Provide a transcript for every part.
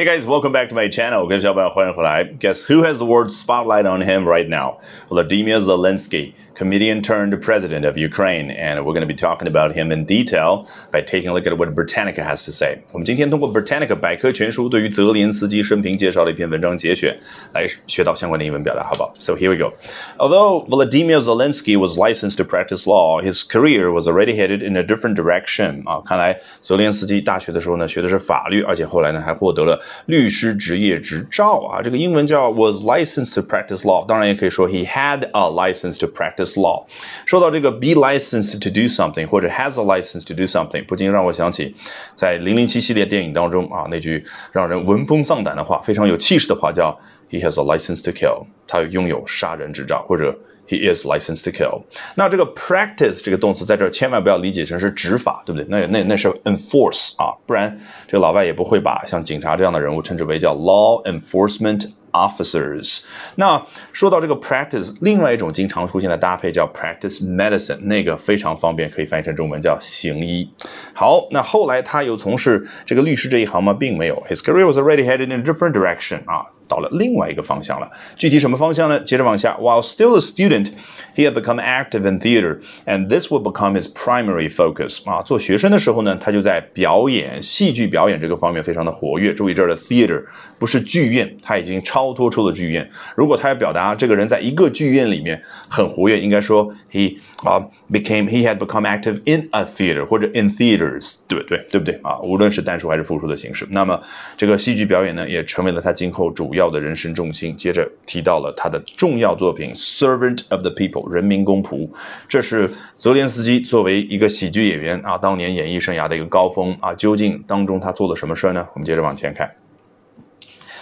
Hey guys, welcome back to my channel. 各位小伙伴欢迎回来。Guess who has the word spotlight on him right now? Vladimir Zelensky, comedian turned president of Ukraine, and we're going to be talking about him in detail by taking a look at what Britannica has to say. 我们今天通过 Britannica 百科全书对于泽连斯基生平介绍的一篇文章节选，来学到相关的英文表达，好不好？So here we go. Although Vladimir Zelensky was licensed to practice law, his career was already headed in a different direction. 啊，看来泽连斯基大学的时候呢，学的是法律，而且后来呢还获得了律师职业执照啊。这个英文叫 was licensed to practice law，当然也可以说 he had a license to practice This law。说到这个 be licensed to do something 或者 has a license to do something，不禁让我想起在零零七系列电影当中啊那句让人闻风丧胆的话，非常有气势的话叫 he has a license to kill，他拥有杀人执照或者。He is licensed to kill。那这个 practice 这个动词在这儿千万不要理解成是执法，对不对？那那那是 enforce 啊，不然这个老外也不会把像警察这样的人物称之为叫 law enforcement officers。那说到这个 practice，另外一种经常出现的搭配叫 practice medicine，那个非常方便，可以翻译成中文叫行医。好，那后来他有从事这个律师这一行吗？并没有。His career was already headed in a different direction 啊。到了另外一个方向了。具体什么方向呢？接着往下，While still a student, he had become active in theater, and this would become his primary focus. 啊，做学生的时候呢，他就在表演、戏剧表演这个方面非常的活跃。注意这儿的 theater 不是剧院，他已经超脱出了剧院。如果他要表达这个人在一个剧院里面很活跃，应该说 he 啊 became he had become active in a theater 或者 in theaters，对不对？对不对啊？无论是单数还是复数的形式。那么这个戏剧表演呢，也成为了他今后主要。要的人生重心，接着提到了他的重要作品《Servant of the People》人民公仆，这是泽连斯基作为一个喜剧演员啊，当年演艺生涯的一个高峰啊。究竟当中他做了什么事儿呢？我们接着往前看，《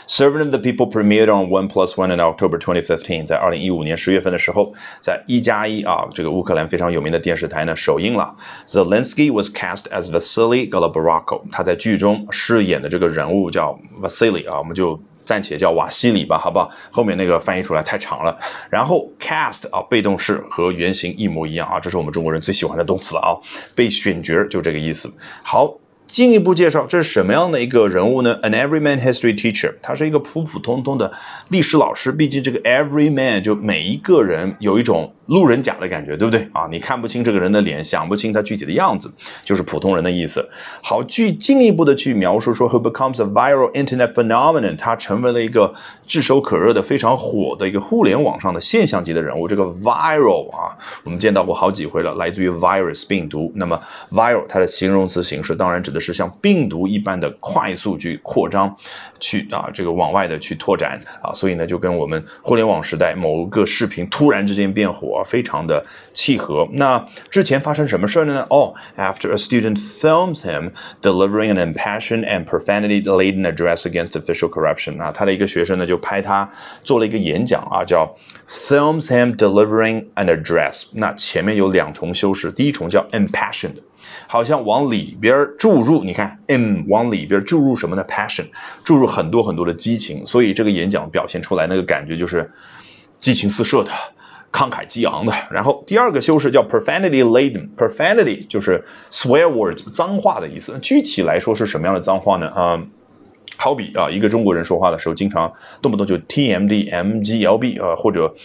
Servant of the People》premiered on One Plus One in October 2015，在二零一五年十月份的时候，在一加一啊这个乌克兰非常有名的电视台呢首映了。Zelensky was cast as Vasily Golobarko，他在剧中饰演的这个人物叫 Vasily 啊，我们就。暂且叫瓦西里吧，好不好？后面那个翻译出来太长了。然后 cast 啊，被动式和原型一模一样啊，这是我们中国人最喜欢的动词了啊。被选角就这个意思。好，进一步介绍，这是什么样的一个人物呢？An everyman history teacher，他是一个普普通通的历史老师。毕竟这个 everyman 就每一个人有一种。路人甲的感觉，对不对啊？你看不清这个人的脸，想不清他具体的样子，就是普通人的意思。好，去进一步的去描述说，who becomes a viral internet phenomenon，他成为了一个炙手可热的、非常火的一个互联网上的现象级的人物。这个 viral 啊，我们见到过好几回了，来自于 virus 病毒。那么 viral 它的形容词形式当然指的是像病毒一般的快速去扩张，去啊这个往外的去拓展啊，所以呢就跟我们互联网时代某个视频突然之间变火。非常的契合。那之前发生什么事呢？哦，After a student films him delivering an impassioned and profanity-laden address against official corruption，啊，他的一个学生呢就拍他做了一个演讲啊，叫 films him delivering an address。那前面有两重修饰，第一重叫 impassioned，好像往里边注入，你看 in 往里边注入什么呢？passion，注入很多很多的激情，所以这个演讲表现出来那个感觉就是激情四射的。慷慨激昂的，然后第二个修饰叫 profanity laden，profanity 就是 swear words 脏话的意思。具体来说是什么样的脏话呢？啊，好比啊，一个中国人说话的时候，经常动不动就 tmd mglb 啊，或者。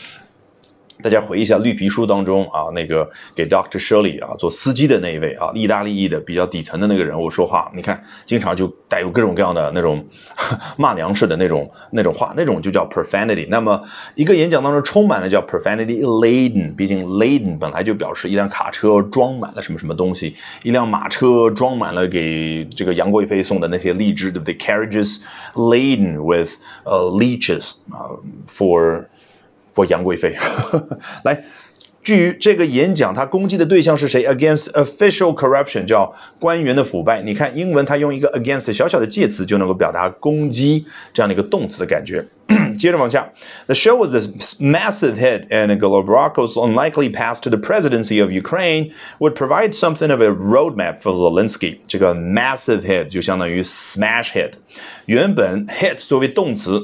大家回忆一下《绿皮书》当中啊，那个给 Doctor Shirley 啊做司机的那一位啊，意大利裔的比较底层的那个人物说话，你看经常就带有各种各样的那种 骂娘式的那种那种话，那种就叫 profanity。那么一个演讲当中充满了叫 profanity laden，毕竟 laden 本来就表示一辆卡车装满了什么什么东西，一辆马车装满了给这个杨贵妃送的那些荔枝，对不对？Carriages laden with 呃 leeches 啊 for for 杨贵妃，来，至于这个演讲，他攻击的对象是谁？Against official corruption，叫官员的腐败。你看英文，它用一个 against 小小的介词就能够表达攻击这样的一个动词的感觉。接着往下，The show was a massive hit, and Golobrako's unlikely path to the presidency of Ukraine would provide something of a roadmap for Zelensky。这个 massive hit 就相当于 smash hit。原本 hit 作为动词，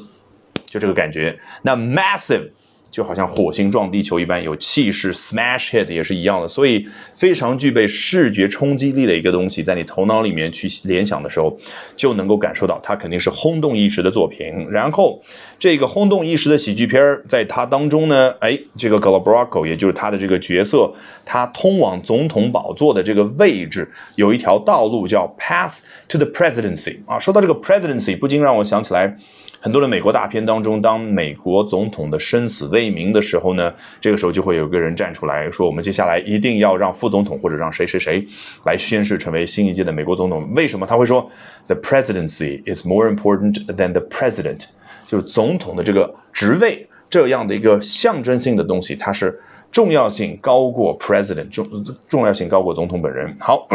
就这个感觉。那 massive 就好像火星撞地球一般有气势，smash hit 也是一样的，所以非常具备视觉冲击力的一个东西，在你头脑里面去联想的时候，就能够感受到它肯定是轰动一时的作品。然后这个轰动一时的喜剧片儿，在它当中呢，哎，这个 Galbraco 也就是他的这个角色，他通往总统宝座的这个位置有一条道路叫 Path to the Presidency 啊。说到这个 Presidency，不禁让我想起来。很多的美国大片当中，当美国总统的生死未明的时候呢，这个时候就会有个人站出来说：“我们接下来一定要让副总统或者让谁谁谁来宣誓成为新一届的美国总统。”为什么他会说 “The presidency is more important than the president”？就是总统的这个职位这样的一个象征性的东西，它是重要性高过 president，重重要性高过总统本人。好。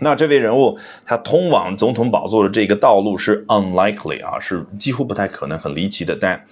那这位人物，他通往总统宝座的这个道路是 unlikely 啊，是几乎不太可能，很离奇的。但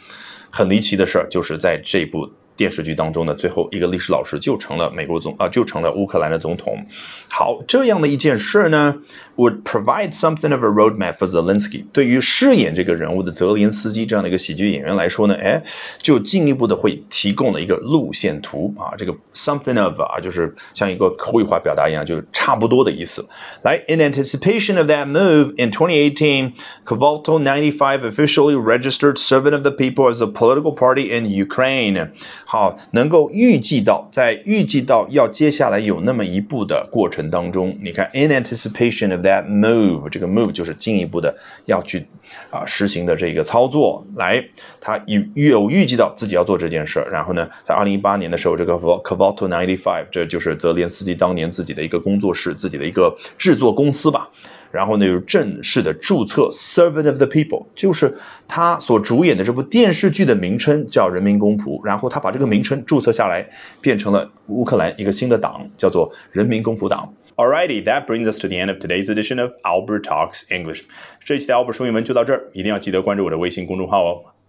很离奇的事儿，就是在这部。电视剧当中的最后一个历史老师就成了美国总啊，就成了乌克兰的总统。好，这样的一件事呢，would provide something of a roadmap for Zelensky。对于饰演这个人物的泽连斯基这样的一个喜剧演员来说呢，哎，就进一步的会提供了一个路线图啊。这个 something of 啊，就是像一个口语化表达一样，就是差不多的意思。来，in anticipation of that move in 2018, Kovalto 95 officially registered Servant of the People as a political party in Ukraine。 好，能够预计到，在预计到要接下来有那么一步的过程当中，你看，in anticipation of that move，这个 move 就是进一步的要去啊实行的这个操作。来，他有有预计到自己要做这件事儿，然后呢，在二零一八年的时候，这个 Kvato ninety five，这就是泽连斯基当年自己的一个工作室，自己的一个制作公司吧。然后呢，又正式的注册，Servant of the People，就是他所主演的这部电视剧的名称叫《人民公仆》。然后他把这个名称注册下来，变成了乌克兰一个新的党，叫做人民公仆党。Alrighty, that brings us to the end of today's edition of Albert Talks English。这一期的 Albert 说英文就到这儿，一定要记得关注我的微信公众号哦。